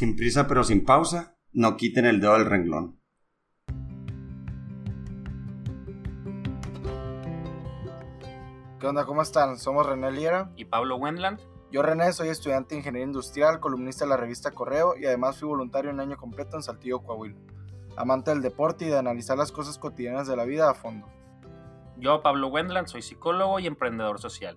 Sin prisa pero sin pausa, no quiten el dedo del renglón. ¿Qué onda? ¿Cómo están? Somos René Liera. y Pablo Wendland. Yo, René, soy estudiante de Ingeniería Industrial, columnista de la revista Correo y además fui voluntario un año completo en Saltillo, Coahuila. Amante del deporte y de analizar las cosas cotidianas de la vida a fondo. Yo, Pablo Wendland, soy psicólogo y emprendedor social.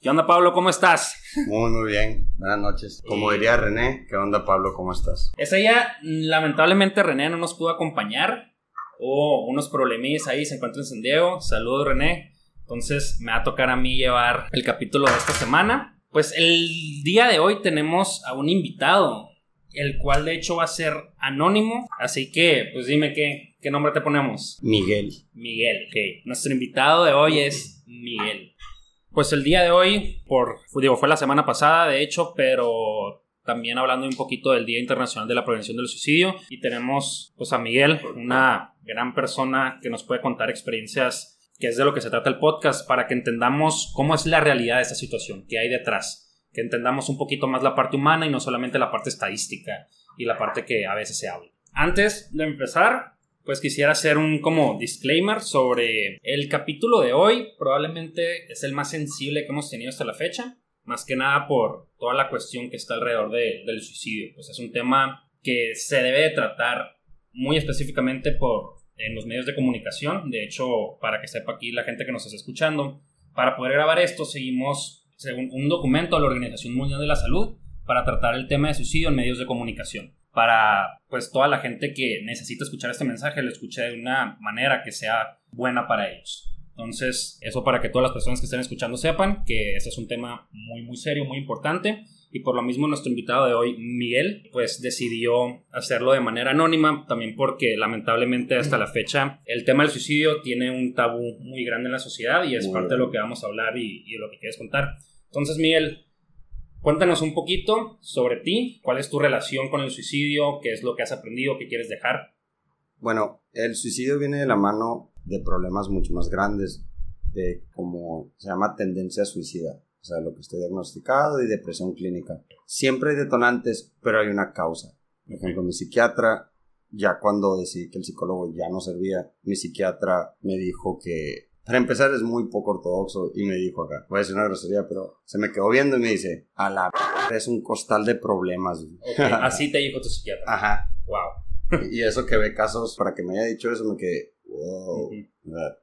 ¿Qué onda Pablo? ¿Cómo estás? Muy, muy bien. Buenas noches. Como Y- diría René, ¿qué onda Pablo? ¿Cómo estás? Ese día, lamentablemente, René no nos pudo acompañar. Hubo unos problemillas ahí, se encuentra en San Diego. Saludos, René. Entonces, me va a tocar a mí llevar el capítulo de esta semana. Pues el día de hoy tenemos a un invitado, el cual de hecho va a ser anónimo. Así que, pues dime qué, qué nombre te ponemos. Miguel. Miguel, ok. Nuestro invitado de hoy es Miguel. Pues el día de hoy, por, digo, fue la semana pasada, de hecho, pero también hablando un poquito del Día Internacional de la Prevención del Suicidio. Y tenemos, pues, a Miguel, una gran persona que nos puede contar experiencias que es de lo que se trata el podcast, para que entendamos cómo es la realidad de esta situación, qué hay detrás, que entendamos un poquito más la parte humana y no solamente la parte estadística y la parte que a veces se habla. Antes de empezar, pues quisiera hacer un como disclaimer sobre el capítulo de hoy. Probablemente es el más sensible que hemos tenido hasta la fecha. Más que nada por toda la cuestión que está alrededor de- del suicidio. Pues es un tema que se debe de tratar muy específicamente por en los medios de comunicación. De hecho, para que sepa aquí la gente que nos está escuchando, para poder grabar esto seguimos según un documento de la Organización Mundial de la Salud para tratar el tema de suicidio en medios de comunicación. Para pues toda la gente que necesita escuchar este mensaje lo escuche de una manera que sea buena para ellos. Entonces, eso para que todas las personas que estén escuchando sepan que este es un tema muy muy serio, muy importante y por lo mismo nuestro invitado de hoy, Miguel, pues decidió hacerlo de manera anónima, también porque lamentablemente hasta la fecha el tema del suicidio tiene un tabú muy grande en la sociedad y es parte de lo que vamos a hablar y, y de lo que quieres contar. Entonces, Miguel, cuéntanos un poquito sobre ti, cuál es tu relación con el suicidio, qué es lo que has aprendido, qué quieres dejar. Bueno, el suicidio viene de la mano de problemas mucho más grandes, de como se llama tendencia suicida, o sea, lo que estoy diagnosticado y depresión clínica. Siempre hay detonantes, pero hay una causa. Por ejemplo, mi psiquiatra, ya cuando decidí que el psicólogo ya no servía, mi psiquiatra me dijo que, para empezar, es muy poco ortodoxo y me dijo acá, voy a decir una grosería, pero se me quedó viendo y me dice, a la p- es un costal de problemas. güey". Así te dijo tu psiquiatra. Ajá. Wow. Y eso que ve casos, para que me haya dicho eso, me quedé, wow.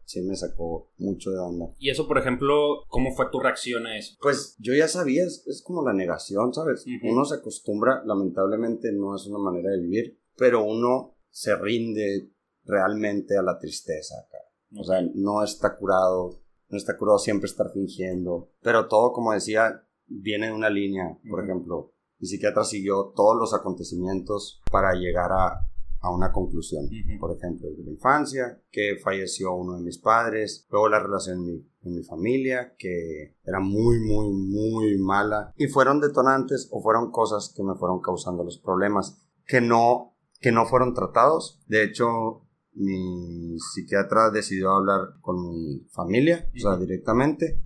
Sí me sacó mucho de onda. Y eso, por ejemplo, ¿cómo fue tu reacción a eso? Pues yo ya sabía, es, es como la negación, ¿sabes? Uno se acostumbra, lamentablemente no es una manera de vivir, pero uno se rinde realmente a la tristeza acá. O sea, no está curado, no está curado siempre estar fingiendo, pero todo, como decía, viene de una línea. Por ejemplo, mi psiquiatra siguió todos los acontecimientos para llegar a, a una conclusión. Por ejemplo, desde la infancia, que falleció uno de mis padres, luego la relación en mi, en mi familia, que era muy, muy, muy mala, y fueron detonantes o fueron cosas que me fueron causando los problemas, que no, que no fueron tratados. De hecho, mi psiquiatra decidió hablar con mi familia, o sea, directamente,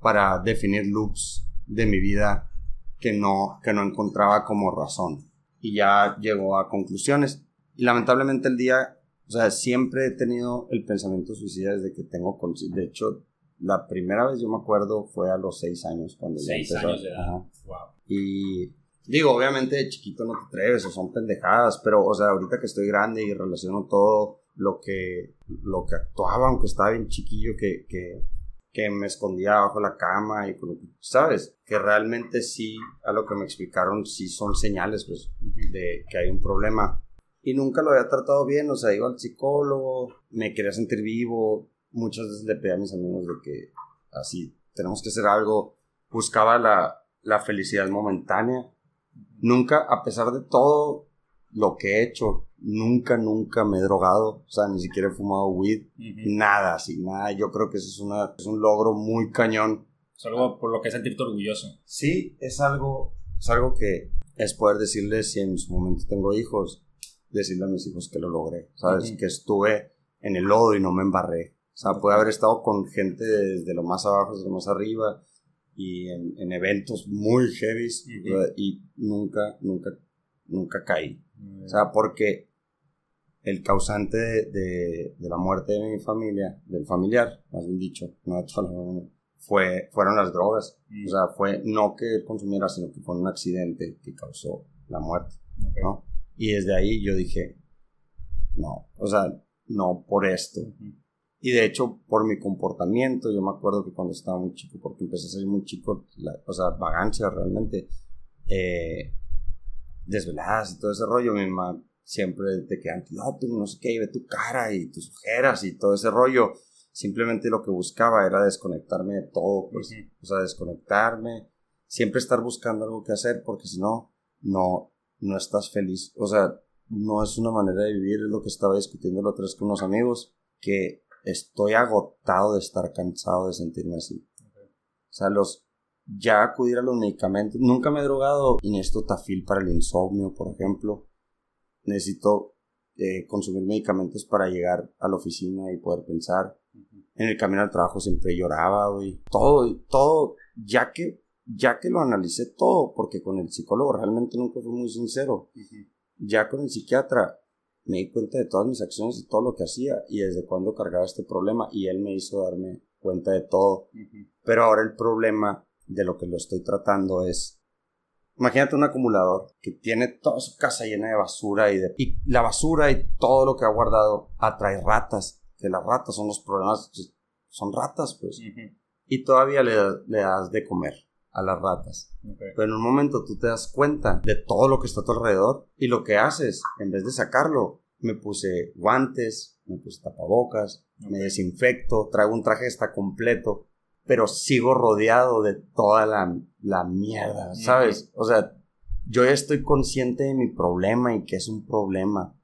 para definir loops de mi vida que no, que no encontraba como razón. Y ya llegó a conclusiones. Y lamentablemente el día, o sea, siempre he tenido el pensamiento suicida desde que tengo. De hecho, la primera vez yo me acuerdo fue a los seis años. Cuando ya Seis empezó- años de edad. Wow. Y digo, obviamente de chiquito no te atreves o son pendejadas, pero, o sea, ahorita que estoy grande y relaciono todo lo que, lo que actuaba, aunque estaba bien chiquillo, que, que, que me escondía bajo la cama y, con- ¿sabes? Que realmente sí, a lo que me explicaron, sí son señales, pues, de que hay un problema. Y nunca lo había tratado bien, o sea, iba al psicólogo, me quería sentir vivo. Muchas veces le pedí a mis amigos de que así, tenemos que hacer algo. Buscaba la, la felicidad momentánea Nunca, a pesar de todo lo que he hecho, nunca, nunca me he drogado. O sea, ni siquiera he fumado weed. Nada, así, nada. Yo creo que eso es, una, es un logro muy cañón. Es algo por lo que sentirte orgulloso. Sí, es algo, es algo que es poder decirles si en su momento tengo hijos, decirle a mis hijos que lo logré, ¿sabes? Que estuve en el lodo y no me embarré. O sea, puede haber estado con gente desde lo más abajo hasta lo más arriba y en, eventos muy heavy y nunca, nunca, nunca caí. O sea, porque el causante de, de, la muerte de mi familia, del familiar, más bien dicho, no de toda la familia, fue, fueron las drogas. O sea, fue no que consumiera, sino que fue un accidente que causó la muerte. ¿no? Y desde ahí yo dije, no, o sea, no por esto. Y de hecho, por mi comportamiento, yo me acuerdo que cuando estaba muy chico, porque empecé a ser muy chico, o sea, vagancia realmente, eh, desveladas y todo ese rollo, mi mamá siempre te quedan antidoping, no sé qué, y ve tu cara y tus ojeras y todo ese rollo. Simplemente lo que buscaba era desconectarme de todo, pues, o sea, desconectarme, siempre estar buscando algo que hacer, porque si no, no, no estás feliz. O sea, no es una manera de vivir, es lo que estaba discutiendo la otra vez con unos amigos, que estoy agotado de estar cansado de sentirme así. O sea, los, ya acudir a los medicamentos, nunca me he drogado y necesito tafil para el insomnio, por ejemplo. Necesito eh, consumir medicamentos para llegar a la oficina y poder pensar. En el camino al trabajo siempre lloraba, güey. Todo, todo, ya que, ya que lo analicé todo, porque con el psicólogo realmente nunca fui muy sincero. Ya con el psiquiatra me di cuenta de todas mis acciones y todo lo que hacía y desde cuándo cargaba este problema y él me hizo darme cuenta de todo. Pero ahora el problema de lo que lo estoy tratando es Imagínate un acumulador que tiene toda su casa llena de basura y, de, y la basura y todo lo que ha guardado atrae ratas, que las ratas son los problemas, pues, son ratas pues. Y todavía le, le, das de comer a las ratas. Pero en un momento tú te das cuenta de todo lo que está a tu alrededor y lo que haces, en vez de sacarlo, me puse guantes, me puse tapabocas, me desinfecto, traigo un traje que está completo pero sigo rodeado de toda la, la mierda, ¿sabes? O sea, yo ya estoy consciente de mi problema y que es un problema,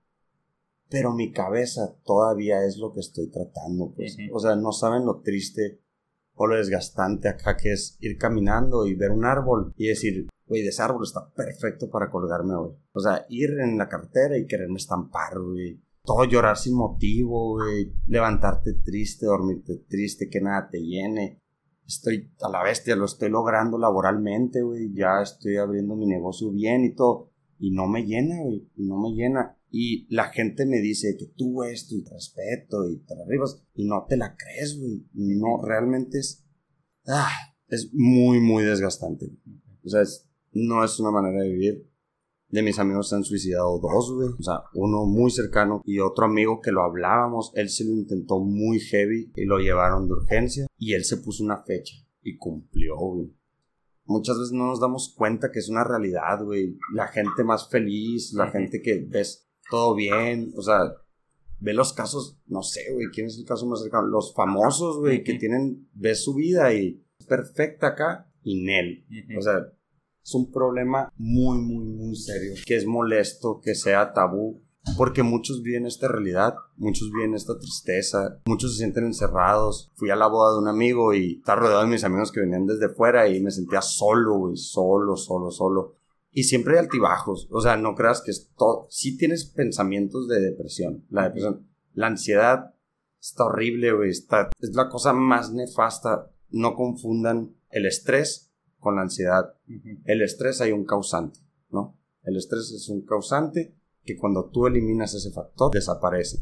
pero mi cabeza todavía es lo que estoy tratando, pues. O sea, no saben lo triste o lo desgastante acá que es ir caminando y ver un árbol y decir, güey, ese árbol está perfecto para colgarme hoy. O sea, ir en la carretera y quererme estampar, güey. Todo llorar sin motivo, güey. Levantarte triste, dormirte triste, que nada te llene estoy a la bestia, lo estoy logrando laboralmente, güey, ya estoy abriendo mi negocio bien y todo, y no me llena, güey, y no me llena. Y la gente me dice que tú esto y respeto y te arribas, y no te la crees, güey, no, realmente es, ah, es muy, muy desgastante. O sea, no es una manera de vivir de mis amigos se han suicidado dos, güey. O sea, uno muy cercano y otro amigo que lo hablábamos. Él se lo intentó muy heavy y lo llevaron de urgencia. Y él se puso una fecha y cumplió, güey. Muchas veces no nos damos cuenta que es una realidad, güey. La gente más feliz, la gente que ves todo bien, o sea, ve los casos, no sé, güey, ¿quién es el caso más cercano? Los famosos, güey, que tienen, ves su vida y es perfecta acá y Nel. O sea, es un problema muy, muy, muy serio, que es molesto que sea tabú, porque muchos viven esta realidad, muchos viven esta tristeza, muchos se sienten encerrados. Fui a la boda de un amigo y estaba rodeado de mis amigos que venían desde fuera y me sentía solo, güey, solo, solo, solo. Y siempre hay altibajos, o sea, no creas que es todo, sí tienes pensamientos de depresión, la depresión, la ansiedad está horrible, güey, está, es la cosa más nefasta, no confundan el estrés con la ansiedad. El estrés hay un causante, ¿no? El estrés es un causante que cuando tú eliminas ese factor desaparece.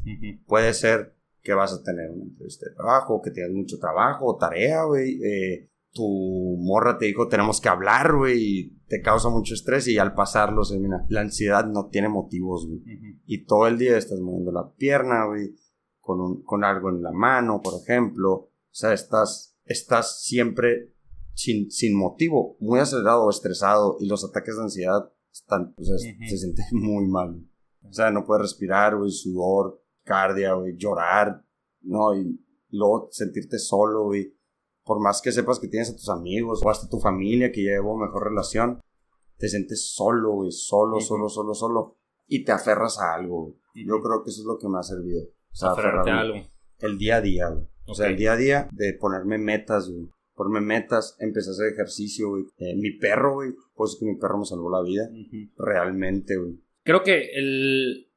Puede ser que vas a tener un entrevista de trabajo, que tienes mucho trabajo o tarea, güey. Eh, tu morra te dijo tenemos que hablar, güey, y te causa mucho estrés y al pasarlo se elimina. La ansiedad no tiene motivos, güey. Y todo el día estás moviendo la pierna, güey, con, con algo en la mano, por ejemplo. O sea, estás, estás siempre sin, sin motivo, muy acelerado o estresado y los ataques de ansiedad están, pues se siente muy mal. O sea, no puedes respirar, güey, sudor, cardia, güey, llorar, ¿no? Y, luego sentirte solo, güey. Por más que sepas que tienes a tus amigos o hasta tu familia que llevo mejor relación, te sientes solo, güey, solo, solo, solo, solo, y te aferras a algo, güey. Yo creo que eso es lo que me ha servido. O sea, Aferrarte a algo. El día a día, güey. O sea, el día a día de ponerme metas, güey. Ponerme metas, empecé a hacer ejercicio, güey. Eh, mi perro, güey, pues que mi perro me salvó la vida. Ujú. Realmente, güey. Creo que el,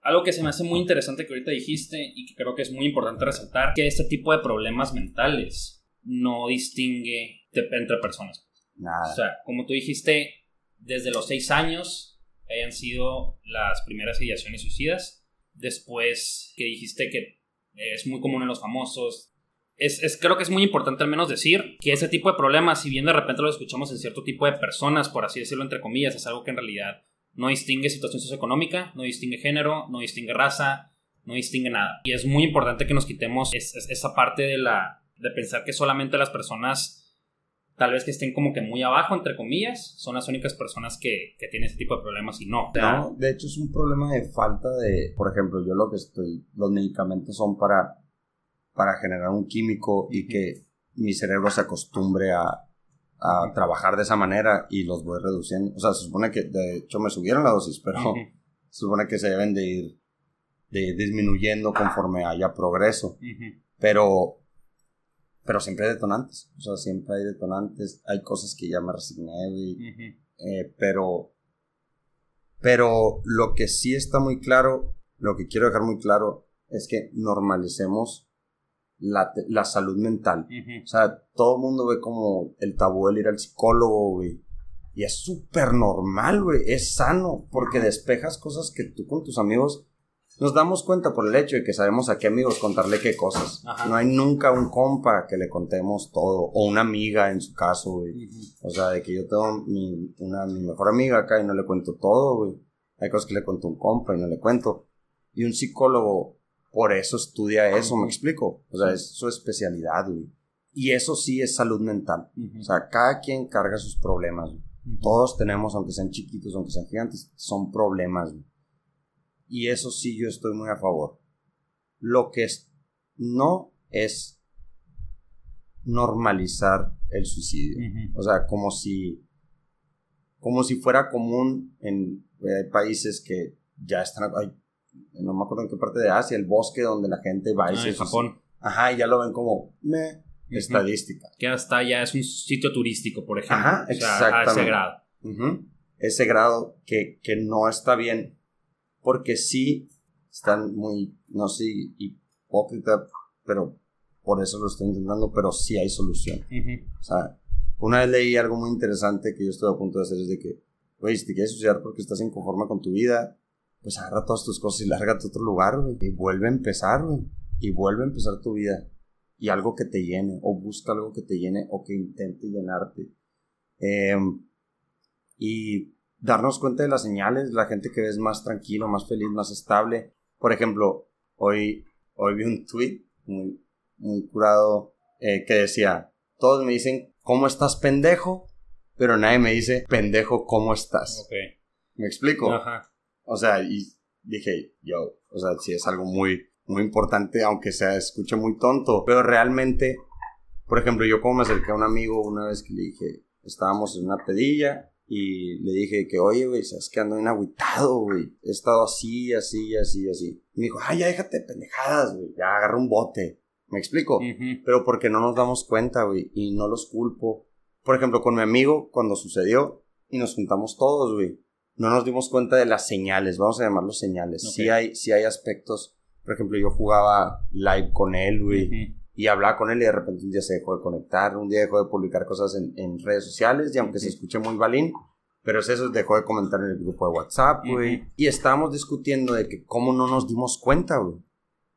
algo que se me hace muy interesante que ahorita dijiste y que creo que es muy importante resaltar, que este tipo de problemas mentales no distingue entre personas. O Nada. sea, como tú dijiste, desde los seis años hayan sido las primeras ideaciones suicidas. Después que dijiste que es muy común en los famosos. Es, es- creo que es muy importante al menos decir que ese tipo de problemas, si bien de repente lo escuchamos en cierto tipo de personas, por así decirlo entre comillas, es algo que en realidad no distingue situación socioeconómica, no distingue género, no distingue raza, no distingue nada. Y es muy importante que nos quitemos es- es- esa parte de la de pensar que solamente las personas tal vez que estén como que muy abajo, entre comillas, son las únicas personas que, que tienen ese tipo de problemas y no. No, de hecho es un problema de falta de, por ejemplo, yo lo que estoy, los medicamentos son para, para generar un químico y que mi cerebro se acostumbre a, a trabajar de esa manera y los voy reduciendo. O sea, se supone que, de hecho, me subieron la dosis, pero se supone que se deben de ir de ir disminuyendo conforme haya progreso. Pero, pero siempre hay detonantes. O sea, siempre hay detonantes. Hay cosas que ya me resigné, Eh, pero, pero lo que sí está muy claro, lo que quiero dejar muy claro, es que normalicemos la, la salud mental. O sea, todo el mundo ve como el tabú el ir al psicólogo, güey. Y es súper normal, güey. Es sano, porque despejas cosas que tú con tus amigos nos damos cuenta por el hecho de que sabemos a qué amigos contarle qué cosas. Ajá. No hay nunca un compa que le contemos todo, o una amiga en su caso, güey. Ujú. O sea, de que yo tengo mi, una, mi mejor amiga acá y no le cuento todo, güey. Hay cosas que le cuento a un compa y no le cuento. Y un psicólogo, por eso estudia eso, ¿me explico? O sea, es su especialidad, güey. Y eso sí es salud mental. Ujú. O sea, cada quien carga sus problemas, güey. Todos tenemos, aunque sean chiquitos, aunque sean gigantes, son problemas, güey. Y eso sí yo estoy muy a favor. Lo que es, no es normalizar el suicidio. O sea, como si, como si fuera común en eh, hay países que ya están, ay, no me acuerdo en qué parte de Asia, el bosque donde la gente va y Ah, se en. Japón. Ajá, y ya lo ven como, me, estadística. Que hasta ya es un sitio turístico, por ejemplo. Ajá, O sea, a ese exactamente. grado. Ujú. Ese grado que, que no está bien, porque sí están muy, no sé, hipócrita, pero por eso lo estoy intentando, pero sí hay solución. O sea, una vez leí algo muy interesante que yo estoy a punto de hacer, es de que, güey, si te quieres suicidar porque estás inconforme con tu vida, pues agarra todas tus cosas y lárgate a otro lugar, güey, y vuelve a empezar, güey, y vuelve a empezar tu vida. Y algo que te llene, o busca algo que te llene, o que intente llenarte. Em, y darnos cuenta de las señales, la gente que ves más tranquilo, más feliz, más estable. Por ejemplo, hoy, hoy vi un tweet muy, muy curado eh, que decía, todos me dicen, ¿cómo estás pendejo? Pero nadie me dice, pendejo, ¿cómo estás? Ok. ¿Me explico? Ajá. O sea, y dije, yo, o sea, sí es algo muy, muy importante, aunque sea, escuche muy tonto, pero realmente, por ejemplo, yo como me acerqué a un amigo una vez que le dije, estábamos en una pedilla y le dije que, oye, güey, sabes que ando bien agüitado, güey, he estado así, así, así, así. Y me dijo, ay, ya déjate de pendejadas, güey, ya agarra un bote. ¿Me explico? Ujú. pero porque no nos damos cuenta, güey, y no los culpo. Por ejemplo, con mi amigo, cuando sucedió y nos juntamos todos, güey, no nos dimos cuenta de las señales, vamos a llamarlos señales. Ok. Sí, hay, sí hay aspectos, por ejemplo, yo jugaba live con él, güey, y hablaba con él y de repente un día se dejó de conectar, un día dejó de publicar cosas en, en redes sociales, y aunque se escuche muy balín, pero es eso, dejó de comentar en el grupo de WhatsApp, güey, y estábamos discutiendo de que cómo no nos dimos cuenta, güey.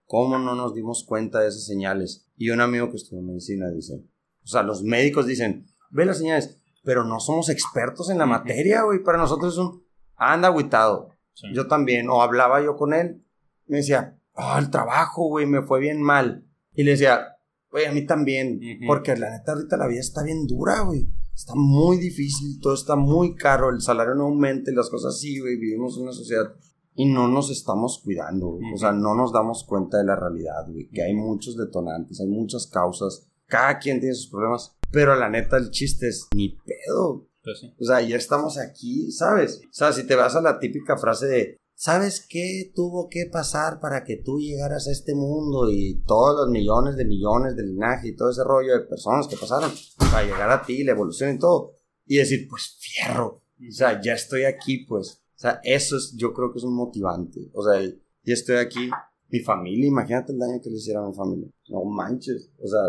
¿Cómo no nos dimos cuenta de esas señales? Y un amigo que estudió medicina dice, o sea, los médicos dicen, ve las señales, pero no somos expertos en la materia, güey. Para nosotros es un, anda agüitado. Sí. Yo también, o hablaba yo con él, me decía, ah, el trabajo, güey, me fue bien mal. Y le decía, güey, a mí también, Ujú. porque la neta ahorita la vida está bien dura, güey. Está muy difícil, todo está muy caro, el salario no aumenta y las cosas así, güey. Vivimos en una sociedad y no nos estamos cuidando, güey. O sea, no nos damos cuenta de la realidad, güey. Que hay muchos detonantes, hay muchas causas. Cada quien tiene sus problemas. Pero la neta, el chiste es ni pedo. Pues sí. O sea, ya estamos aquí, ¿sabes? O sea, si te vas a la típica frase de, ¿sabes qué tuvo que pasar para que tú llegaras a este mundo y todos los millones de millones de linaje y todo ese rollo de personas que pasaron para llegar a ti, la evolución y todo? Y decir, pues fierro, o sea, ya estoy aquí, pues. O sea, eso es, yo creo que es un motivante. O sea, ya estoy aquí, mi familia, imagínate el daño que le hiciera a mi familia. No manches, o sea,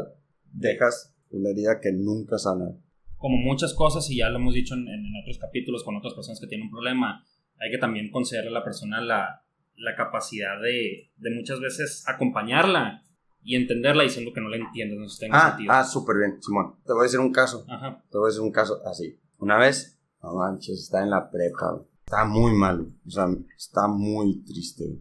dejas una herida que nunca sana como muchas cosas, y ya lo hemos dicho en, otros capítulos con otras personas que tienen un problema, hay que también concederle a la persona la, la capacidad de, de, muchas veces acompañarla y entenderla diciendo que no la entiendes, no tenga ah, sentido. Ah, súper bien, Simón. Te voy a decir un caso. Ajá. Te voy a decir un caso así. Una vez, no manches, está en la prepa, está muy mal, o sea, está muy triste.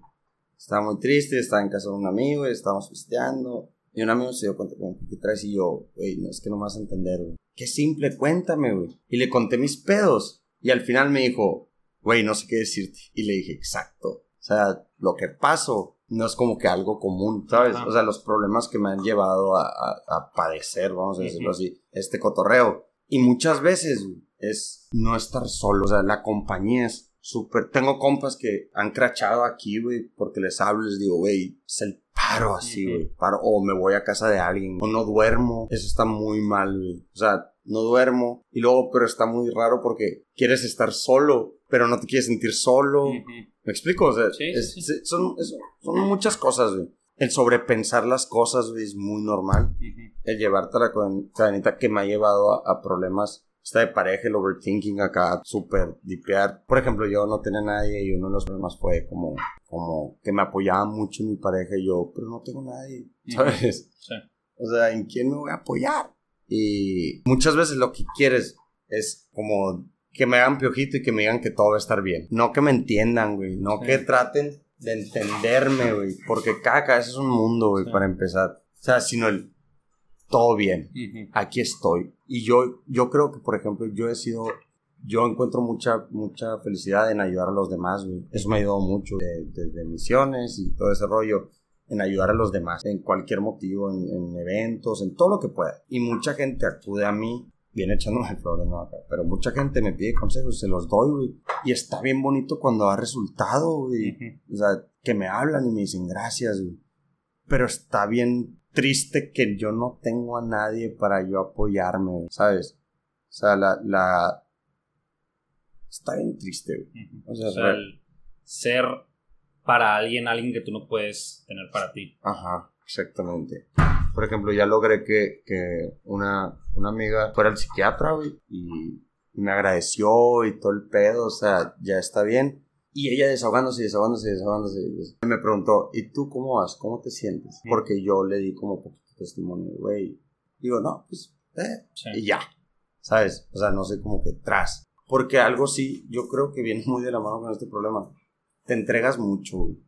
Está muy triste, está en casa de un amigo, estamos festeando. Y un amigo se dio cuenta, como, ¿qué traes? Y yo, güey, no, es que no me vas a entender, güey. Qué simple, cuéntame, güey. Y le conté mis pedos. Y al final me dijo, güey, no sé qué decirte. Y le dije, exacto. O sea, lo que paso no es como que algo común, ¿sabes? O sea, los problemas que me han llevado a, a, padecer, vamos a decirlo así, este cotorreo. Y muchas veces es no estar solo. O sea, la compañía es súper. Tengo compas que han crachado aquí, güey, porque les hablo y les digo, güey, es el paro así, güey. Paro, o me voy a casa de alguien, o no duermo. Eso está muy mal, güey. O sea, no duermo. Y luego, pero está muy raro porque quieres estar solo, pero no te quieres sentir solo. ¿Me explico? O sea, son, son, muchas cosas, güey. El sobrepensar las cosas, güey, es muy normal. El llevarte a la cadenita que me ha llevado a problemas está de pareja, el overthinking acá, súper dipear. Por ejemplo, yo no tenía nadie y uno de los problemas fue como, como que me apoyaba mucho mi pareja y yo, pero no tengo nadie, ¿sabes? Sí. O sea, ¿en quién me voy a apoyar? Y muchas veces lo que quieres es como que me hagan piojito y que me digan que todo va a estar bien. No que me entiendan, güey. No que traten de entenderme, güey. Porque cada cabeza es un mundo, güey, para empezar. O sea, sino el todo bien, aquí estoy. Y yo, yo creo que, por ejemplo, yo he sido, yo encuentro mucha, mucha felicidad en ayudar a los demás, güey. Eso me ha ayudado mucho, desde misiones y todo ese rollo, en ayudar a los demás, en cualquier motivo, en, eventos, en todo lo que pueda. Y mucha gente acude a mí, viene echándome flores, no acá, pero mucha gente me pide consejos, se los doy, güey. Y está bien bonito cuando da resultado, güey. O sea, que me hablan y me dicen gracias, güey. Pero está bien triste que yo no tengo a nadie para yo apoyarme, ¿sabes? O sea, la... la... Está bien triste, O sea, ser para alguien, alguien que tú no puedes tener para ti. Ajá, exactamente. Por ejemplo, ya logré que, que una, una amiga fuera al psiquiatra, güey, y me agradeció y todo el pedo, o sea, ya está bien. Y ella desahogándose, desahogándose, desahogándose. Me preguntó, ¿y tú cómo vas? ¿Cómo te sientes? Porque yo le di como poquito testimonio, güey. Digo, no, pues, eh. Y ya. ¿Sabes? O sea, no sé, como que tras. Porque algo sí, yo creo que viene muy de la mano con este problema. Te entregas mucho, güey.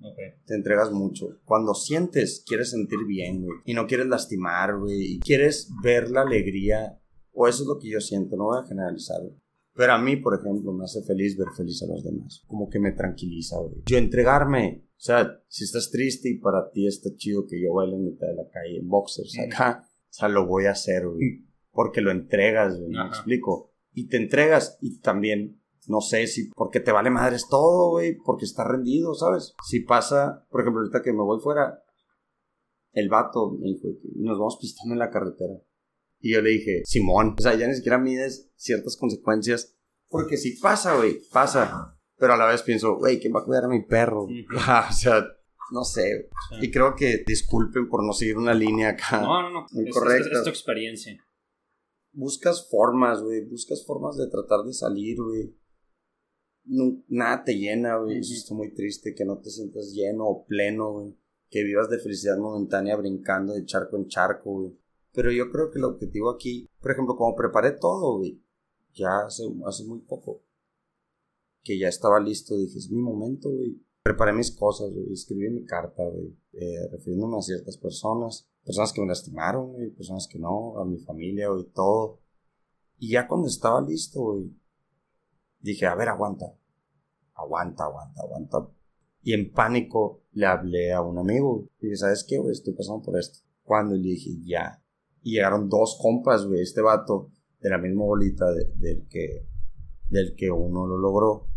Te entregas mucho. Cuando sientes, quieres sentir bien, güey. Y no quieres lastimar, güey. Y quieres ver la alegría. O eso es lo que yo siento, no voy a generalizar, güey. Pero a mí, por ejemplo, me hace feliz ver feliz a los demás. Como que me tranquiliza, güey. Yo entregarme. O sea, si estás triste y para ti está chido que yo baile en mitad de la calle en boxers acá, o sea, lo voy a hacer, güey. Porque lo entregas, güey. Me explico. Y te entregas y también, no sé si porque te vale madres todo, güey. Porque está rendido, ¿sabes? Si pasa, por ejemplo, ahorita que me voy fuera, el vato me dijo, nos vamos pistando en la carretera. Y yo le dije, Simón, o sea, ya ni siquiera mides ciertas consecuencias. Porque si pasa, güey, pasa. Pero a la vez pienso, güey, ¿quién va a cuidar a mi perro? o sea, no sé. Y creo que disculpen por no seguir una línea acá. No, no, no. Muy correcta. Es, tu experiencia. Buscas formas, güey. Buscas formas de tratar de salir, güey. nada te llena, güey. Eso está muy triste. Que no te sientas lleno o pleno, güey. Que vivas de felicidad momentánea brincando de charco en charco, güey. Pero yo creo que el objetivo aquí, por ejemplo, como preparé todo, güey, ya hace, hace muy poco, que ya estaba listo, dije, es mi momento, güey. Preparé mis cosas, güey, escribí mi carta, güey, eh, refiriéndome a ciertas personas, personas que me lastimaron, güey, personas que no, a mi familia, güey, todo. Y ya cuando estaba listo, güey, dije, a ver, aguanta, aguanta, aguanta, aguanta. Y en pánico le hablé a un amigo, y dije, ¿sabes qué, güey? Estoy pasando por esto. Cuando le dije, ya, y llegaron dos compas, güey, este vato, de la misma bolita del que del que uno lo logró.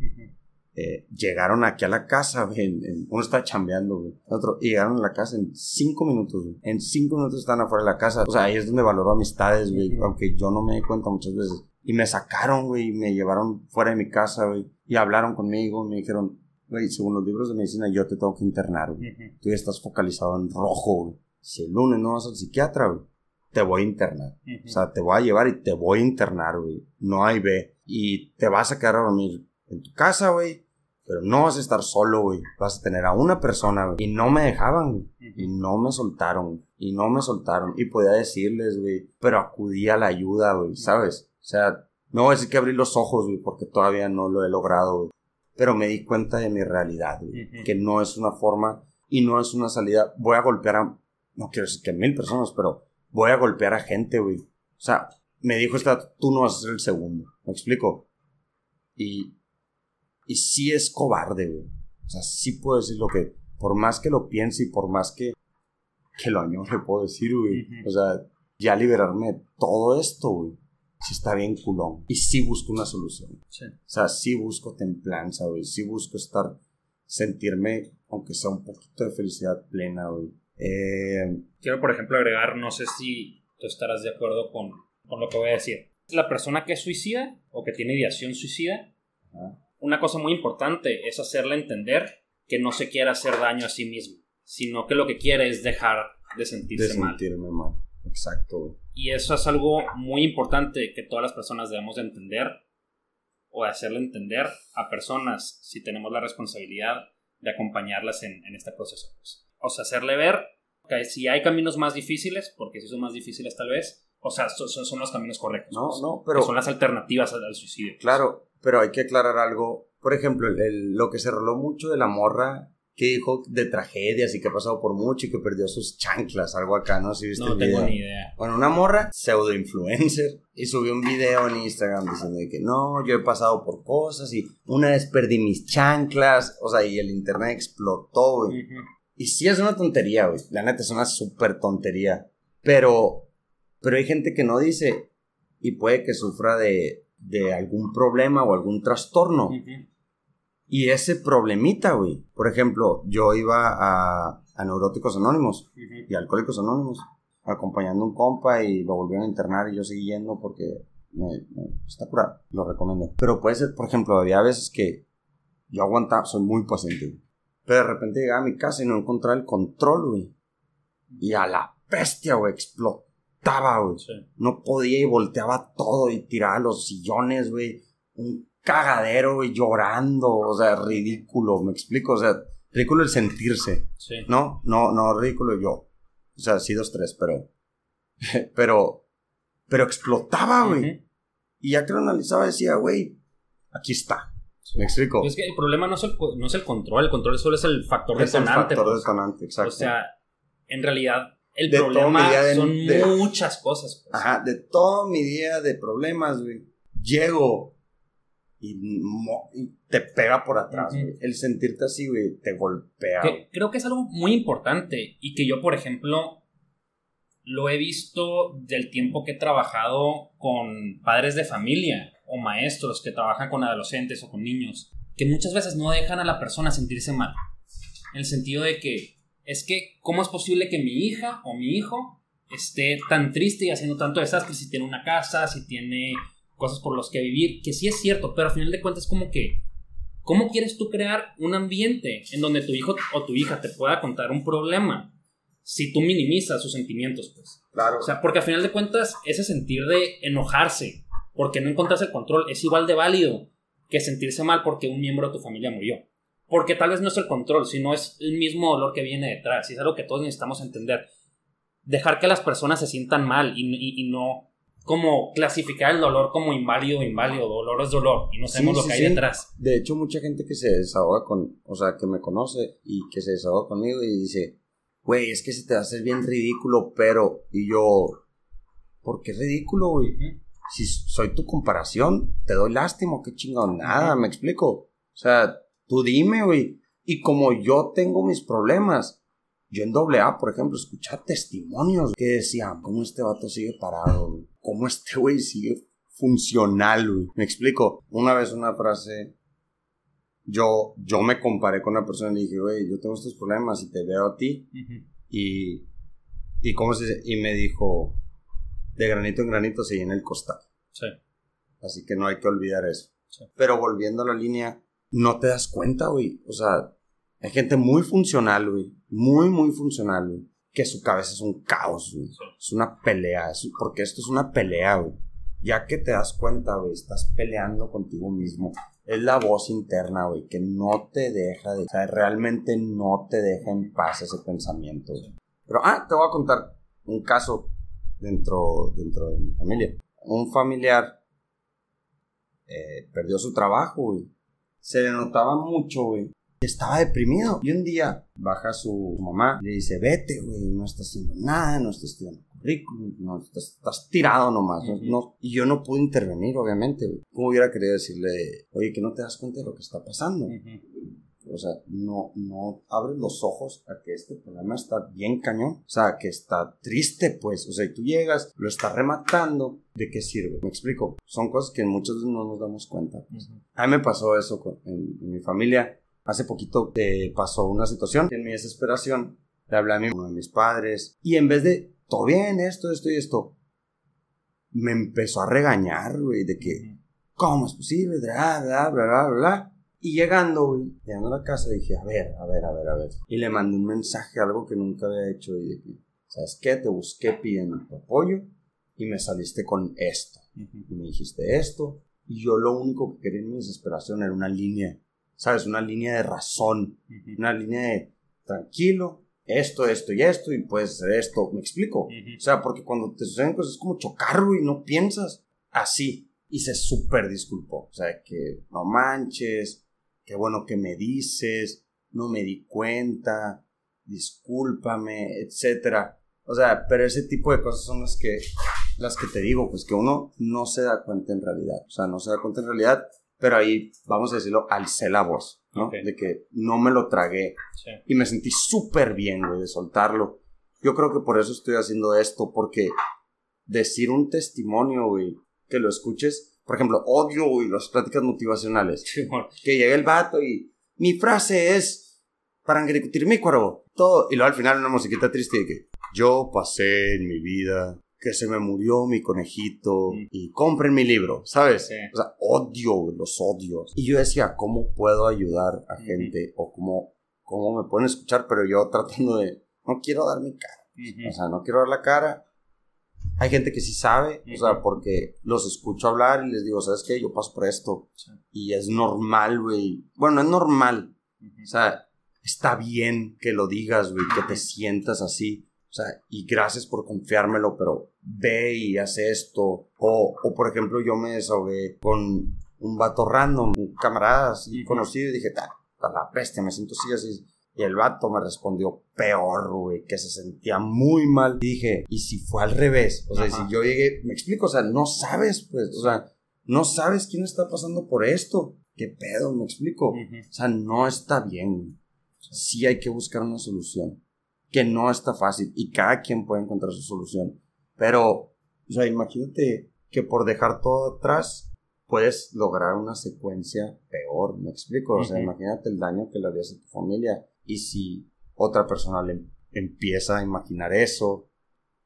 Eh, llegaron aquí a la casa, güey, uno está chambeando, güey, otro, y llegaron a la casa en cinco minutos, güey. En cinco minutos están afuera de la casa. O sea, ahí es donde valoro amistades, güey, aunque yo no me di cuenta muchas veces. Y me sacaron, güey, y me llevaron fuera de mi casa, güey, y hablaron conmigo, me dijeron, güey, según los libros de medicina, yo te tengo que internar, güey. Tú ya estás focalizado en rojo, güey. Si el lunes no vas al psiquiatra, güey, te voy a internar. O sea, te voy a llevar y te voy a internar, güey. No hay B. Y te vas a quedar a dormir en tu casa, güey. Pero no vas a estar solo, güey. Vas a tener a una persona, güey. Y no me dejaban, güey. Y no me soltaron. Y no me soltaron. Y podía decirles, güey. Pero acudí a la ayuda, güey. ¿Sabes? O sea, no voy a decir que abrí los ojos, güey. Porque todavía no lo he logrado, güey. Pero me di cuenta de mi realidad, güey. Que no es una forma y no es una salida. Voy a golpear a. No quiero decir que mil personas, pero voy a golpear a gente, güey. O sea, me dijo esta, tú no vas a ser el segundo. ¿Me explico? Y y sí es cobarde, güey. O sea, sí puedo decir lo que, por más que lo piense y por más que, que lo añore, puedo decir, güey. O sea, ya liberarme de todo esto, güey. Sí está bien culón. Y sí busco una solución. Sí. O sea, sí busco templanza, güey. Sí busco estar, sentirme, aunque sea un poquito de felicidad plena, güey. Eh, Quiero, por ejemplo, agregar, no sé si tú estarás de acuerdo con, con lo que voy a decir. La persona que es suicida o que tiene ideación suicida una cosa muy importante es hacerle entender que no se quiere hacer daño a sí mismo, sino que lo que quiere es dejar de sentirse de sentirme mal. Exacto. Y eso es algo muy importante que todas las personas debemos de entender o de hacerle entender a personas si tenemos la responsabilidad de acompañarlas en, este proceso. Pues. O sea, hacerle ver que si hay caminos más difíciles, porque si son más difíciles tal vez, o sea, son, son los caminos correctos. No, pues, no, pero... son las alternativas al, suicidio. Pues. Claro, pero hay que aclarar algo. Por ejemplo, lo que se roló mucho de la morra que dijo de tragedias y que ha pasado por mucho y que perdió sus chanclas, algo acá, ¿no? Si viste no tengo ni idea. Bueno, una morra, pseudo influencer, y subió un video en Instagram diciendo que no, yo he pasado por cosas y una vez perdí mis chanclas, o sea, y el internet explotó, güey. Y sí es una tontería, güey. La neta es una súper tontería. Pero, pero hay gente que no dice y puede que sufra de, de algún problema o algún trastorno. Y ese problemita, güey. Por ejemplo, yo iba a, a Neuróticos Anónimos y Alcohólicos Anónimos, acompañando a un compa y lo volvieron a internar y yo seguí yendo porque me, está curado, lo recomiendo. Pero puede ser, por ejemplo, había veces que yo aguantaba, soy muy paciente, pero de repente llegaba a mi casa y no encontraba el control, güey. Y a la bestia, güey, explotó no podía y volteaba todo y tiraba los sillones, güey. Un cagadero, güey, llorando. O sea, ridículo, me explico. O sea, ridículo el sentirse. ¿No? No, no, ridículo yo. O sea, sí, dos, tres, pero. pero. Pero explotaba, güey. Y ya que lo analizaba, decía, güey, aquí está. ¿Me explico? Es que el problema no es el, no es el control, el control solo es el factor es detonante. El factor pues. detonante, exacto. O sea, en realidad el problema son muchas cosas. Pues. Ajá, de todo mi día de problemas, güey. Llego y, te pega por atrás, güey. El sentirte así, güey, te golpea. creo que es algo muy importante y que yo, por ejemplo, lo he visto del tiempo que he trabajado con padres de familia o maestros que trabajan con adolescentes o con niños, que muchas veces no dejan a la persona sentirse mal. En el sentido de que es que, ¿cómo es posible que mi hija o mi hijo esté tan triste y haciendo tanto desastre si tiene una casa, si tiene cosas por las que vivir? Que sí es cierto, pero al final de cuentas como que, ¿cómo quieres tú crear un ambiente en donde tu hijo o tu hija te pueda contar un problema si tú minimizas sus sentimientos? Pues? Claro. O sea, porque al final de cuentas ese sentir de enojarse porque no encontraste el control es igual de válido que sentirse mal porque un miembro de tu familia murió. Porque tal vez no es el control, sino es el mismo dolor que viene detrás. Y es algo que todos necesitamos entender. Dejar que las personas se sientan mal y, no como clasificar el dolor como inválido inválido. Dolor es dolor y no sabemos lo que hay detrás. De hecho, mucha gente que se desahoga con, o sea, que me conoce y que se desahoga conmigo y dice, güey, es que se te va a hacer bien ridículo, pero. Y yo, ¿por qué ridículo, güey? Si soy tu comparación, te doy lástima, qué chingón, nada, me explico. O sea, Tú dime, güey. Y como yo tengo mis problemas, yo en doble A, por ejemplo, escuchaba testimonios que decían, ¿cómo este vato sigue parado? ¿Cómo este güey sigue funcional, güey. Me explico. Una vez una frase, yo, yo me comparé con una persona y le dije, güey, yo tengo estos problemas y te veo a ti. Y, y, ¿cómo se dice? Y me dijo, de granito en granito se llena el costal. Sí. Así que no hay que olvidar eso. Pero volviendo a la línea, no te das cuenta, güey. O sea, hay gente muy funcional, güey. Muy, muy funcional, güey. Que su cabeza es un caos, güey. Es una pelea. porque esto es una pelea, güey. Ya que te das cuenta, güey, estás peleando contigo mismo. Es la voz interna, güey, que no te deja de... O sea, realmente no te deja en paz ese pensamiento. Pero, ah, te voy a contar un caso dentro, dentro de mi familia. Un familiar eh, perdió su trabajo, güey. Se le notaba mucho, güey. Estaba deprimido. Y un día baja su mamá y le dice, vete, güey, no estás haciendo nada, no estás estudiando currículum, no, estás, tirado nomás. no, y yo no pude intervenir, obviamente, güey. ¿Cómo hubiera querido decirle, oye, que no te das cuenta de lo que está pasando? O sea, no, no abres los ojos a que este problema está bien cañón. O sea, que está triste, pues. O sea, y tú llegas, lo estás rematando. ¿De qué sirve? Me explico. Son cosas que muchos no nos damos cuenta. Pues. A mí me pasó eso en, mi familia. Hace poquito te pasó una situación en mi desesperación le hablé a uno de mis padres y en vez de todo bien, esto, esto y esto, me empezó a regañar, güey, de que, ¿cómo es posible? Bla, bla, bla, bla, bla. Y llegando, güey, llegando a la casa dije, a ver, a ver, a ver, a ver. Y le mandé un mensaje, algo que nunca había hecho y dije, ¿sabes qué? Te busqué pidiendo tu apoyo y me saliste con esto. Y me dijiste esto. Y yo lo único que quería en mi desesperación era una línea, ¿sabes? Una línea de razón, una línea de tranquilo, esto, esto y esto, y puedes hacer esto. ¿Me explico? O sea, porque cuando te suceden cosas es como chocar, güey, no piensas así. Y se súper disculpó. O sea, que no manches, qué bueno que me dices, no me di cuenta, discúlpame, etcétera. O sea, pero ese tipo de cosas son las que, las que te digo, pues que uno no se da cuenta en realidad. O sea, no se da cuenta en realidad, pero ahí, vamos a decirlo, alcé la voz, ¿no? De que no me lo tragué. Y me sentí súper bien, güey, de soltarlo. Yo creo que por eso estoy haciendo esto, porque decir un testimonio, güey, que lo escuches, por ejemplo, odio, y las pláticas motivacionales. que llegue el vato y mi frase es para mi cuervo. Todo. Y luego al final una musiquita triste de que yo pasé en mi vida que se me murió mi conejito mm. y compren mi libro, ¿sabes? O sea, odio los odios. Y yo decía, ¿cómo puedo ayudar a gente? O cómo, cómo me pueden escuchar, pero yo tratando de, no quiero dar mi cara. O sea, no quiero dar la cara hay gente que sí sabe, o sea, porque los escucho hablar y les digo, ¿sabes qué? Yo paso por esto. Y es normal, güey. Bueno, no es normal. O sea, está bien que lo digas, güey, que te sientas así. O sea, y gracias por confiármelo, pero ve y haz esto. O, o por ejemplo, yo me desahogué con un vato random, un camarada así conocido, y dije, ta, la peste, me siento así, así. Y el vato me respondió peor, güey, que se sentía muy mal. dije, ¿y si fue al revés? O sea, si yo llegué, me explico, o sea, no sabes, pues, o sea, no sabes quién está pasando por esto. ¿Qué pedo? Me explico. O sea, no está bien. Sí hay que buscar una solución. Que no está fácil. Y cada quien puede encontrar su solución. Pero, o sea, imagínate que por dejar todo atrás puedes lograr una secuencia peor. Me explico. O sea, imagínate el daño que le harías a tu familia y si otra persona le empieza a imaginar eso,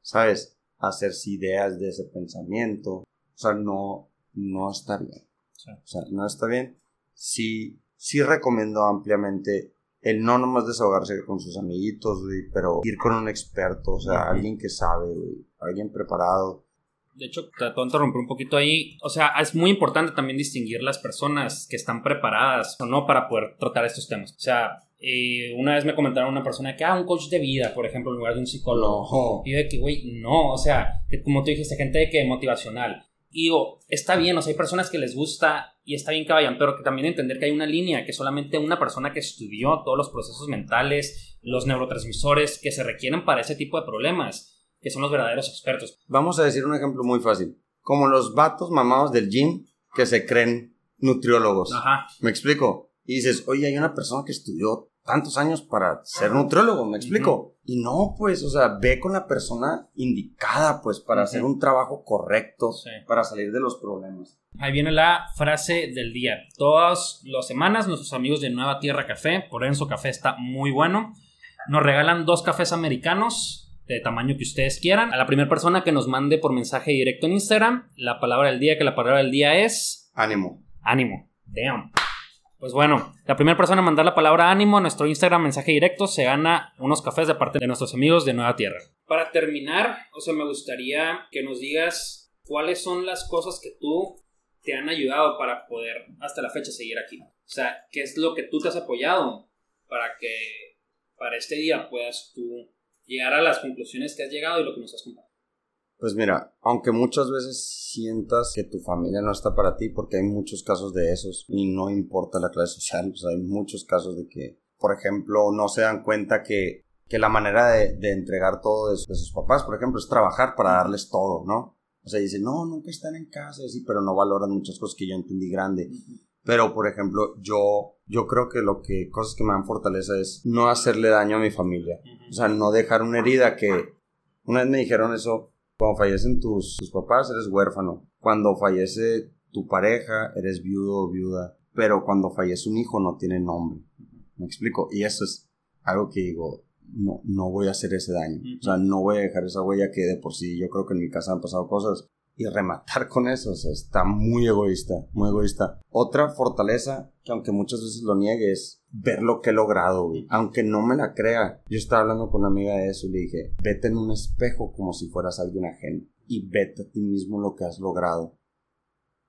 ¿sabes? hacerse ideas de ese pensamiento. O sea, no, no está bien. O sea, no está bien. Sí, sí recomiendo ampliamente el no nomás desahogarse con sus amiguitos, pero ir con un experto, o sea, alguien que sabe, alguien preparado. De hecho, voy a interrumpir un poquito ahí. O sea, es muy importante también distinguir las personas que están preparadas o no para poder tratar estos temas. O sea, eh, una vez me comentaron una persona que, ah, un coach de vida, por ejemplo, en lugar de un psicólogo. Y yo de que, güey, no, o sea, que como tú dijiste, gente de que motivacional. Y digo, está bien, o sea, hay personas que les gusta y está bien que vayan, pero que también entender que hay una línea, que solamente una persona que estudió todos los procesos mentales, los neurotransmisores que se requieren para ese tipo de problemas, que son los verdaderos expertos. Vamos a decir un ejemplo muy fácil. Como los vatos mamados del gym que se creen nutriólogos. Ajá. ¿Me explico? Y dices, oye, hay una persona que estudió tantos años para ser nutriólogo, ¿me explico? Y no, pues, o sea, ve con la persona indicada, pues, para hacer un trabajo correcto, para salir de los problemas. Ahí viene la frase del día. Todas las semanas nuestros amigos de Nueva Tierra Café, por Enzo Café está muy bueno, nos regalan dos cafés americanos de tamaño que ustedes quieran. A la primera persona que nos mande por mensaje directo en Instagram, la palabra del día, que la palabra del día es... Ánimo. Ánimo. Damn. Pues bueno, la primera persona en mandar la palabra ánimo a nuestro Instagram mensaje directo se gana unos cafés de parte de nuestros amigos de Nueva Tierra. Para terminar, o sea, me gustaría que nos digas cuáles son las cosas que tú te han ayudado para poder hasta la fecha seguir aquí. O sea, ¿qué es lo que tú te has apoyado para que para este día puedas tú llegar a las conclusiones que has llegado y lo que nos has contado? Pues mira, aunque muchas veces sientas que tu familia no está para ti, porque hay muchos casos de esos y no importa la clase social, o sea, hay muchos casos de que, por ejemplo, no se dan cuenta que, que la manera de, de entregar todo de, sus papás, por ejemplo, es trabajar para darles todo, ¿no? O sea, dicen, no, nunca están en casa, sí, pero no valoran muchas cosas que yo entendí grande. Pero, por ejemplo, yo, yo creo que lo que, cosas que me dan fortaleza es no hacerle daño a mi familia. O sea, no dejar una herida que, una vez me dijeron eso, cuando fallecen tus, papás, eres huérfano. Cuando fallece tu pareja, eres viudo o viuda. Pero cuando fallece un hijo, no tiene nombre. ¿Me explico? Y eso es algo que digo, no, no voy a hacer ese daño. O sea, no voy a dejar esa huella que de por sí yo creo que en mi casa han pasado cosas y rematar con eso, o sea, está muy egoísta, muy egoísta. Otra fortaleza, que aunque muchas veces lo niegue, es ver lo que he logrado, Aunque no me la crea. Yo estaba hablando con una amiga de eso y le dije, vete en un espejo como si fueras alguien ajeno y vete a ti mismo lo que has logrado.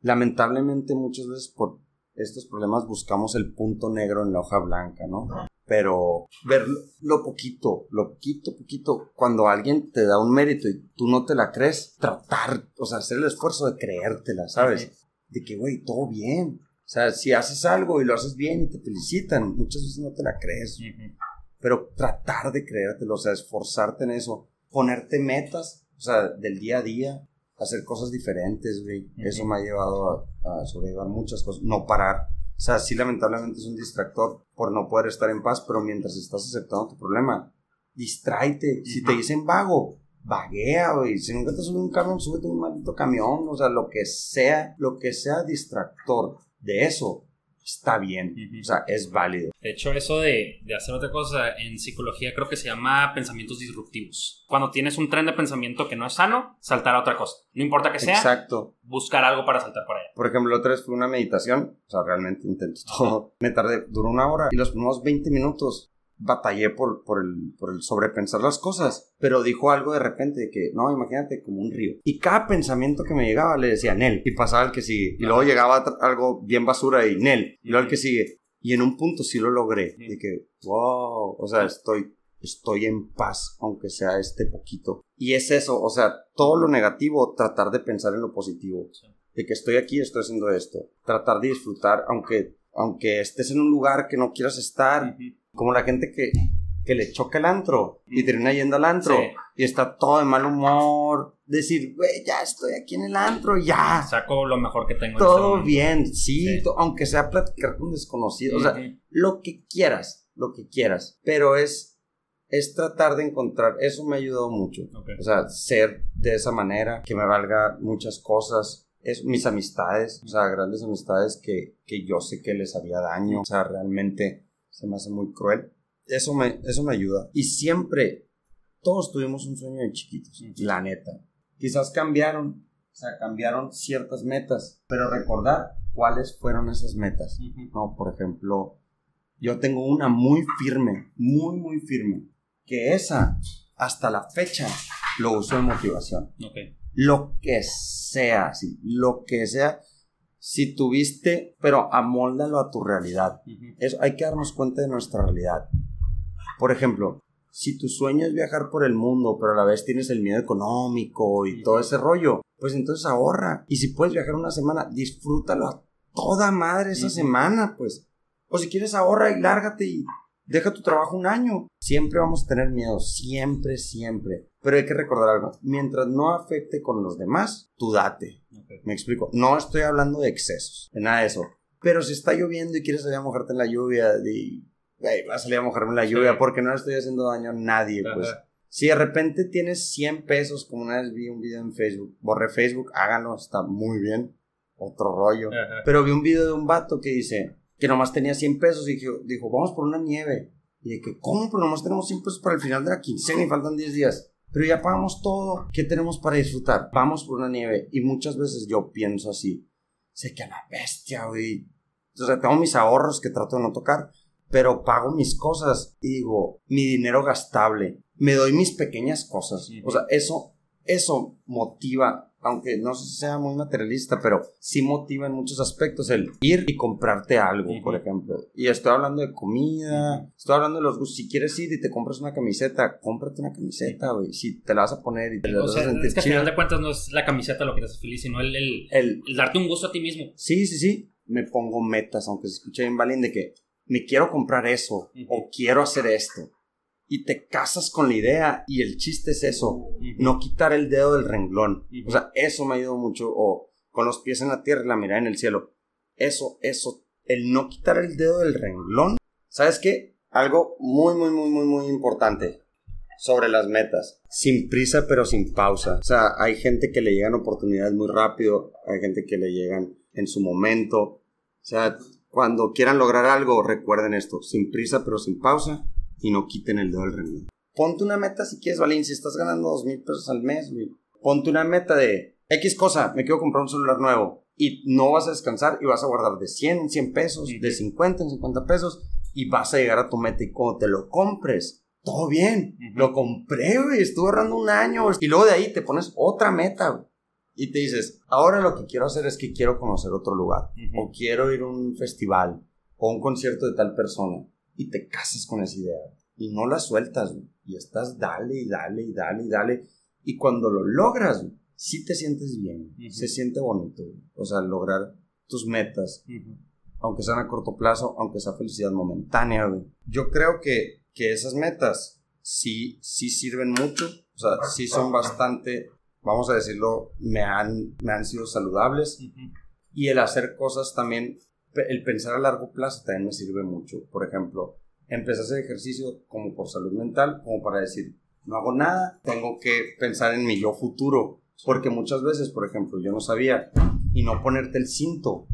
Lamentablemente muchas veces por estos problemas buscamos el punto negro en la hoja blanca, ¿no? Pero ver lo poquito, lo poquito, poquito, cuando alguien te da un mérito y tú no te la crees, tratar, o sea, hacer el esfuerzo de creértela, ¿sabes? De que, güey, todo bien. O sea, si haces algo y lo haces bien y te felicitan, muchas veces no te la crees. Pero tratar de creértelo, o sea, esforzarte en eso, ponerte metas, o sea, del día a día, hacer cosas diferentes, güey. Eso me ha llevado a, a sobrellevar muchas cosas, no parar o sea, sí lamentablemente es un distractor por no poder estar en paz, pero mientras estás aceptando tu problema, distráete. Si te dicen vago, vaguea, güey. Si nunca te subes un camión, súbete un maldito camión. O sea, lo que sea, lo que sea distractor de eso, está bien, o sea, es válido. De hecho, eso de, de, hacer otra cosa en psicología creo que se llama pensamientos disruptivos. Cuando tienes un tren de pensamiento que no es sano, saltar a otra cosa. No importa que sea, Exacto. buscar algo para saltar por allá. Por ejemplo, otra vez fue una meditación, o sea, realmente intento todo. Me tardé, duró una hora y los primeros 20 minutos batallé por, por, el, por el sobrepensar las cosas, pero dijo algo de repente de que, no, imagínate como un río. Y cada pensamiento que me llegaba le decía Nel, y pasaba el que sigue. Y luego llegaba algo bien basura y Nel, y luego el que sigue. Y en un punto sí lo logré. Y que, wow, o sea, estoy, estoy en paz, aunque sea este poquito. Y es eso, o sea, todo lo negativo, tratar de pensar en lo positivo. De que estoy aquí, estoy haciendo esto. Tratar de disfrutar, aunque, aunque estés en un lugar que no quieras estar. Como la gente que, que le choca el antro y termina yendo al antro y está todo de mal humor. Decir, güey, ya estoy aquí en el antro, ya. Saco lo mejor que tengo. Todo este bien, sí, aunque sea platicar con desconocidos, o sea, lo que quieras, lo que quieras, pero es, es tratar de encontrar, eso me ha ayudado mucho. O sea, ser de esa manera, que me valga muchas cosas, es mis amistades, o sea, grandes amistades que, que yo sé que les haría daño, o sea, realmente se me hace muy cruel. Eso me, eso me ayuda. Y siempre, todos tuvimos un sueño de chiquitos, la neta. Quizás cambiaron, o sea, cambiaron ciertas metas, pero recordar cuáles fueron esas metas. No, por ejemplo, yo tengo una muy firme, muy, muy firme, que esa, hasta la fecha, lo uso de motivación. Lo que sea, sí, lo que sea si tuviste, pero amóldalo a tu realidad. Eso, hay que darnos cuenta de nuestra realidad. Por ejemplo, si tu sueño es viajar por el mundo, pero a la vez tienes el miedo económico y todo ese rollo, pues entonces ahorra. Y si puedes viajar una semana, disfrútalo a toda madre esa semana, pues. O si quieres ahorra y lárgate y deja tu trabajo un año. Siempre vamos a tener miedo, siempre, siempre. Pero hay que recordar algo, mientras no afecte con los demás, tú date. Me explico, no estoy hablando de excesos, de nada de eso. Pero si está lloviendo y quieres salir a mojarte en la lluvia, di, güey, vas a salir a mojarme en la lluvia porque no le estoy haciendo daño a nadie, pues. Si de repente tienes 100 pesos, como una vez vi un video en Facebook, borré Facebook, háganlo, está muy bien, otro rollo. Pero vi un video de un vato que dice que nomás tenía 100 pesos y dijo, dijo vamos por una nieve. Y de que, ¿cómo? Pero nomás tenemos 100 pesos para el final de la quincena y faltan 10 días. Pero ya pagamos todo. ¿Qué tenemos para disfrutar? Vamos por una nieve. Y muchas veces yo pienso así. Sé que a la bestia, güey. O sea, tengo mis ahorros que trato de no tocar. Pero pago mis cosas. Y digo, mi dinero gastable. Me doy mis pequeñas cosas. O sea, eso, eso motiva aunque no sea muy materialista, pero sí motiva en muchos aspectos el ir y comprarte algo, por ejemplo. Y estoy hablando de comida, estoy hablando de los gustos. Si quieres ir y te compras una camiseta, cómprate una camiseta, güey. Si te la vas a poner y te la vas a sentir es que al final de cuentas no es la camiseta lo que te hace feliz, sino el, el, darte un gusto a ti mismo. Sí, sí, sí. Me pongo metas, aunque se escuche bien Balín, de que me quiero comprar eso o quiero hacer esto y te casas con la idea y el chiste es eso, no quitar el dedo del renglón. O sea, eso me ha ayudado mucho, o con los pies en la tierra y la mirada en el cielo. Eso, eso, el no quitar el dedo del renglón. ¿Sabes qué? Algo muy, muy, muy, muy, muy importante sobre las metas. Sin prisa pero sin pausa. O sea, hay gente que le llegan oportunidades muy rápido, hay gente que le llegan en su momento. O sea, cuando quieran lograr algo, recuerden esto, sin prisa pero sin pausa y no quiten el dedo del renglón. Ponte una meta si quieres, Valín, si estás ganando dos mil pesos al mes, Ponte una meta de X cosa, me quiero comprar un celular nuevo. Y no vas a descansar y vas a guardar de 100 en 100 pesos, de 50 en 50 pesos y vas a llegar a tu meta y cuando te lo compres, todo bien, lo compré, güey, estuve ahorrando un año y luego de ahí te pones otra meta, Y te dices, ahora lo que quiero hacer es que quiero conocer otro lugar, o quiero ir a un festival, o un concierto de tal persona y te casas con esa idea y no la sueltas y estás dale y dale y dale y dale y cuando lo logras sí te sientes bien, se siente bonito, o sea, lograr tus metas, aunque sean a corto plazo, aunque sea felicidad momentánea, Yo creo que, que esas metas sí, sí sirven mucho, o sea, sí son bastante, vamos a decirlo, me han, me han sido saludables. Y el hacer cosas también el pensar a largo plazo también me sirve mucho. Por ejemplo, empecé a hacer ejercicio como por salud mental, como para decir, no hago nada, tengo que pensar en mi yo futuro. Porque muchas veces, por ejemplo, yo no sabía, y no ponerte el cinto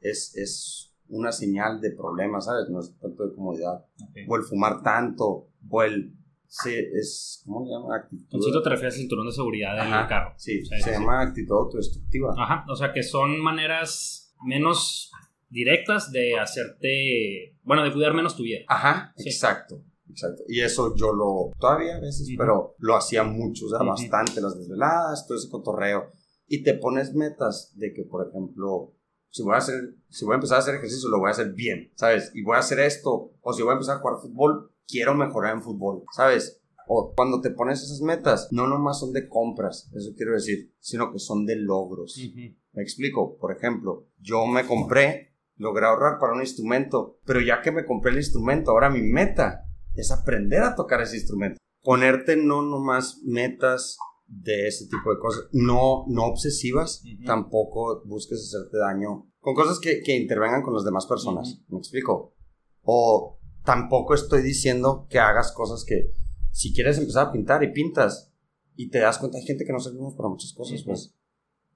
es, es una señal de problema, ¿sabes? No es tanto de comodidad. O el fumar tanto, o el... Sí, es, ¿cómo se llama? Actitud. cinto te refieres al cinturón de seguridad del carro. Sí, se llama actitud autodestructiva. Ajá, o sea que son maneras menos directas de hacerte, bueno, de cuidar menos tu vida. Ajá, exacto. Exacto. Y eso yo lo, todavía a veces, pero lo hacía mucho, o sea, bastante, las desveladas, todo ese cotorreo. Y te pones metas de que, por ejemplo, si voy a hacer, si voy a empezar a hacer ejercicio, lo voy a hacer bien, ¿sabes? Y voy a hacer esto, o si voy a empezar a jugar fútbol, quiero mejorar en fútbol, ¿sabes? O cuando te pones esas metas, no nomás son de compras, eso quiero decir, sino que son de logros. Me explico, por ejemplo, yo me compré logré ahorrar para un instrumento, pero ya que me compré el instrumento, ahora mi meta es aprender a tocar ese instrumento. Ponerte no nomás metas de ese tipo de cosas, no, no obsesivas, tampoco busques hacerte daño con cosas que, que intervengan con las demás personas, ¿me explico? O tampoco estoy diciendo que hagas cosas que si quieres empezar a pintar y pintas y te das cuenta hay gente que no servimos para muchas cosas, pues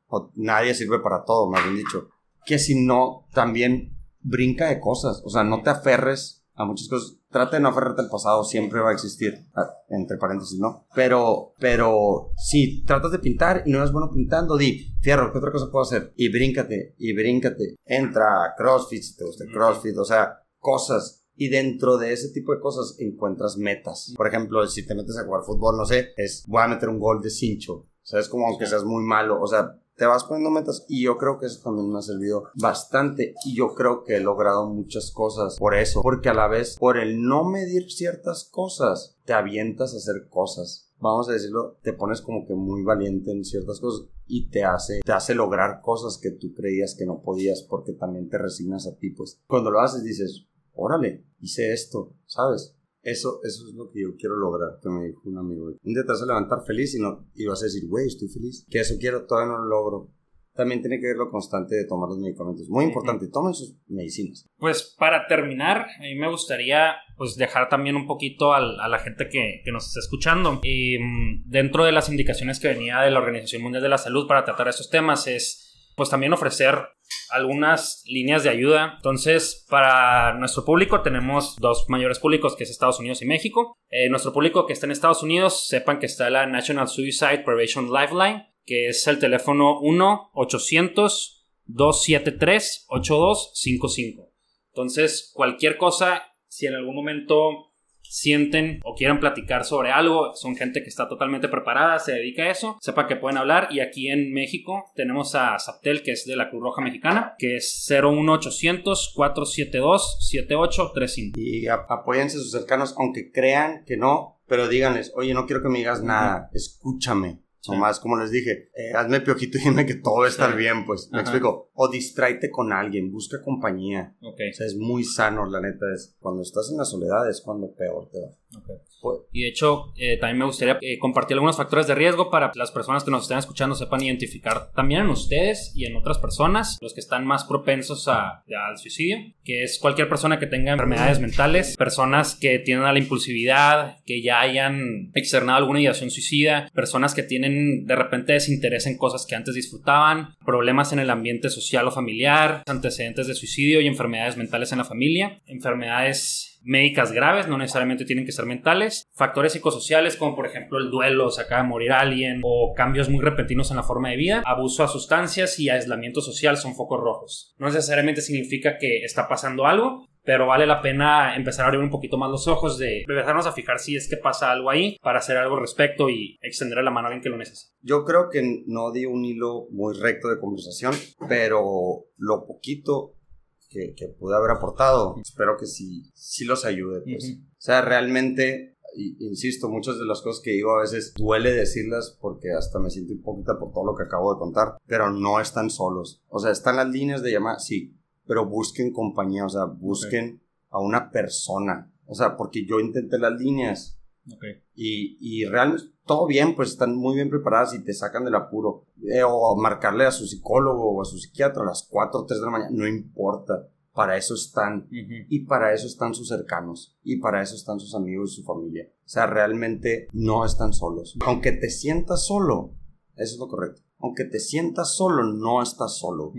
o nadie sirve para todo, me habían dicho que si no, también brinca de cosas. O sea, no te aferres a muchas cosas. Trata de no aferrarte al pasado, siempre va a existir. Ah, entre paréntesis, ¿no? Pero, pero, si tratas de pintar y no eres bueno pintando, di, fierro, ¿qué otra cosa puedo hacer? Y bríncate, y bríncate. Entra a CrossFit si te gusta CrossFit, o sea, cosas. Y dentro de ese tipo de cosas encuentras metas. Por ejemplo, si te metes a jugar fútbol, no sé, es voy a meter un gol de cincho. O sea, es como aunque seas muy malo. O sea, te vas poniendo metas y yo creo que eso también me ha servido bastante y yo creo que he logrado muchas cosas por eso, porque a la vez por el no medir ciertas cosas te avientas a hacer cosas. Vamos a decirlo, te pones como que muy valiente en ciertas cosas y te hace, te hace lograr cosas que tú creías que no podías porque también te resignas a ti, pues. Cuando lo haces dices, órale, hice esto, ¿sabes? Eso, eso es lo que yo quiero lograr, que me dijo un amigo. Un día te vas a levantar feliz y, no, y vas a decir, güey, estoy feliz. Que eso quiero, todavía no lo logro. también tiene que ver lo constante de tomar los medicamentos. Muy importante, tomen sus medicinas. Pues para terminar, a mí me gustaría pues dejar también un poquito a la gente que, nos está escuchando. Y mm, dentro de las indicaciones que venía de la Organización Mundial de la Salud para tratar estos temas es pues también ofrecer algunas líneas de ayuda. Entonces, para nuestro público tenemos dos mayores públicos, que es Estados Unidos y México. Eh, nuestro público que está en Estados Unidos, sepan que está la National Suicide Prevention Lifeline, que es el teléfono 1-800-273-8255. Entonces, cualquier cosa, si en algún momento sienten o quieran platicar sobre algo, son gente que está totalmente preparada, se dedica a eso, sepa que pueden hablar. Y aquí en México tenemos a Saptel, que es de la Cruz Roja Mexicana, que es 01800 472 7835. Y apóyense a sus cercanos, aunque crean que no, pero díganles, oye, no quiero que me digas nada, escúchame. O más, como les dije, eh, hazme piojito y dime que todo va a estar bien, pues. Me explico. O distráete con alguien, busca compañía. O sea, es muy sano, la neta. Es cuando estás en la soledad es cuando peor te va. Pues, y de hecho, eh, también me gustaría eh, compartir algunos factores de riesgo para que las personas que nos estén escuchando sepan identificar también en ustedes y en otras personas los que están más propensos a, al suicidio, que es cualquier persona que tenga enfermedades mentales, personas que tienen la impulsividad, que ya hayan externado alguna ideación suicida, personas que tienen de repente desinterés en cosas que antes disfrutaban, problemas en el ambiente social o familiar, antecedentes de suicidio y enfermedades mentales en la familia, enfermedades médicas graves, no necesariamente tienen que ser mentales, factores psicosociales como por ejemplo el duelo, se acaba de morir alguien o cambios muy repentinos en la forma de vida, abuso a sustancias y aislamiento social son focos rojos. No necesariamente significa que está pasando algo, pero vale la pena empezar a abrir un poquito más los ojos de empezarnos a fijar si es que pasa algo ahí para hacer algo al respecto y extender la mano a alguien que lo necesite. Yo creo que no di un hilo muy recto de conversación, pero lo poquito que, que pude haber aportado. Espero que sí, sí los ayude, pues. O sea, realmente, insisto, muchas de las cosas que digo a veces duele decirlas porque hasta me siento hipócrita por todo lo que acabo de contar, pero no están solos. O sea, están las líneas de llamada, sí, pero busquen compañía, o sea, busquen a una persona. O sea, porque yo intenté las líneas. Y, y realmente todo bien, pues están muy bien preparadas y te sacan del apuro. Eh, o marcarle a su psicólogo o a su psiquiatra a las 4 o 3 de la mañana, no importa. Para eso están. Y para eso están sus cercanos. Y para eso están sus amigos y su familia. O sea, realmente no están solos. Aunque te sientas solo, eso es lo correcto. Aunque te sientas solo, no estás solo.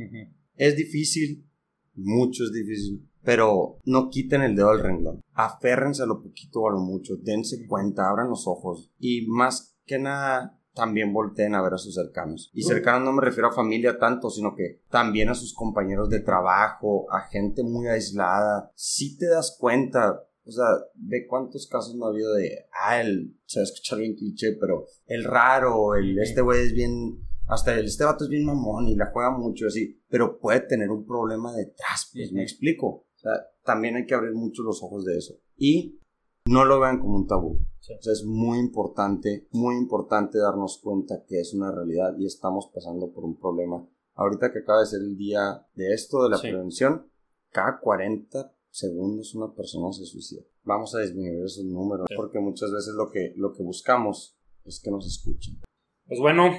Es difícil, mucho es difícil, pero no quiten el dedo del renglón. Aférrense a lo poquito o a lo mucho. Dense cuenta, abran los ojos. Y más que nada, también volteen a ver a sus cercanos. Y cercanos no me refiero a familia tanto, sino que también a sus compañeros de trabajo, a gente muy aislada. Si te das cuenta, o sea, ve cuántos casos no ha habido de, ah, el, se va a escuchar bien cliché, pero el raro, el, este güey es bien, hasta el, este vato es bien mamón y la juega mucho así, pero puede tener un problema detrás, pues me explico. O sea, también hay que abrir mucho los ojos de eso. Y no lo vean como un tabú. O sea, es muy importante, muy importante darnos cuenta que es una realidad y estamos pasando por un problema. Ahorita que acaba de ser el día de esto, de la prevención, cada 40 segundos una persona se suicida. Vamos a disminuir esos números porque muchas veces lo que, lo que buscamos es que nos escuchen. Pues bueno,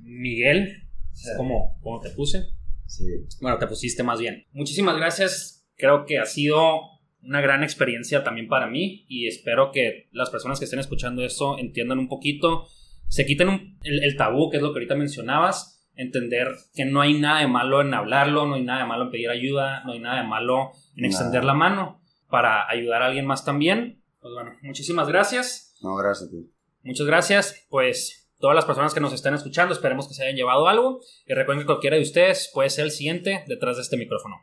Miguel, como, como te puse. Sí. Bueno, te pusiste más bien. Muchísimas gracias creo que ha sido una gran experiencia también para mí y espero que las personas que estén escuchando esto entiendan un poquito, se quiten el, tabú, que es lo que ahorita mencionabas, entender que no hay nada de malo en hablarlo, no hay nada de malo en pedir ayuda, no hay nada de malo en extender la mano para ayudar a alguien más también. Pues bueno, muchísimas gracias. No, gracias a ti. Muchas gracias. Pues todas las personas que nos están escuchando, esperemos que se hayan llevado algo. Y recuerden que cualquiera de ustedes puede ser el siguiente detrás de este micrófono.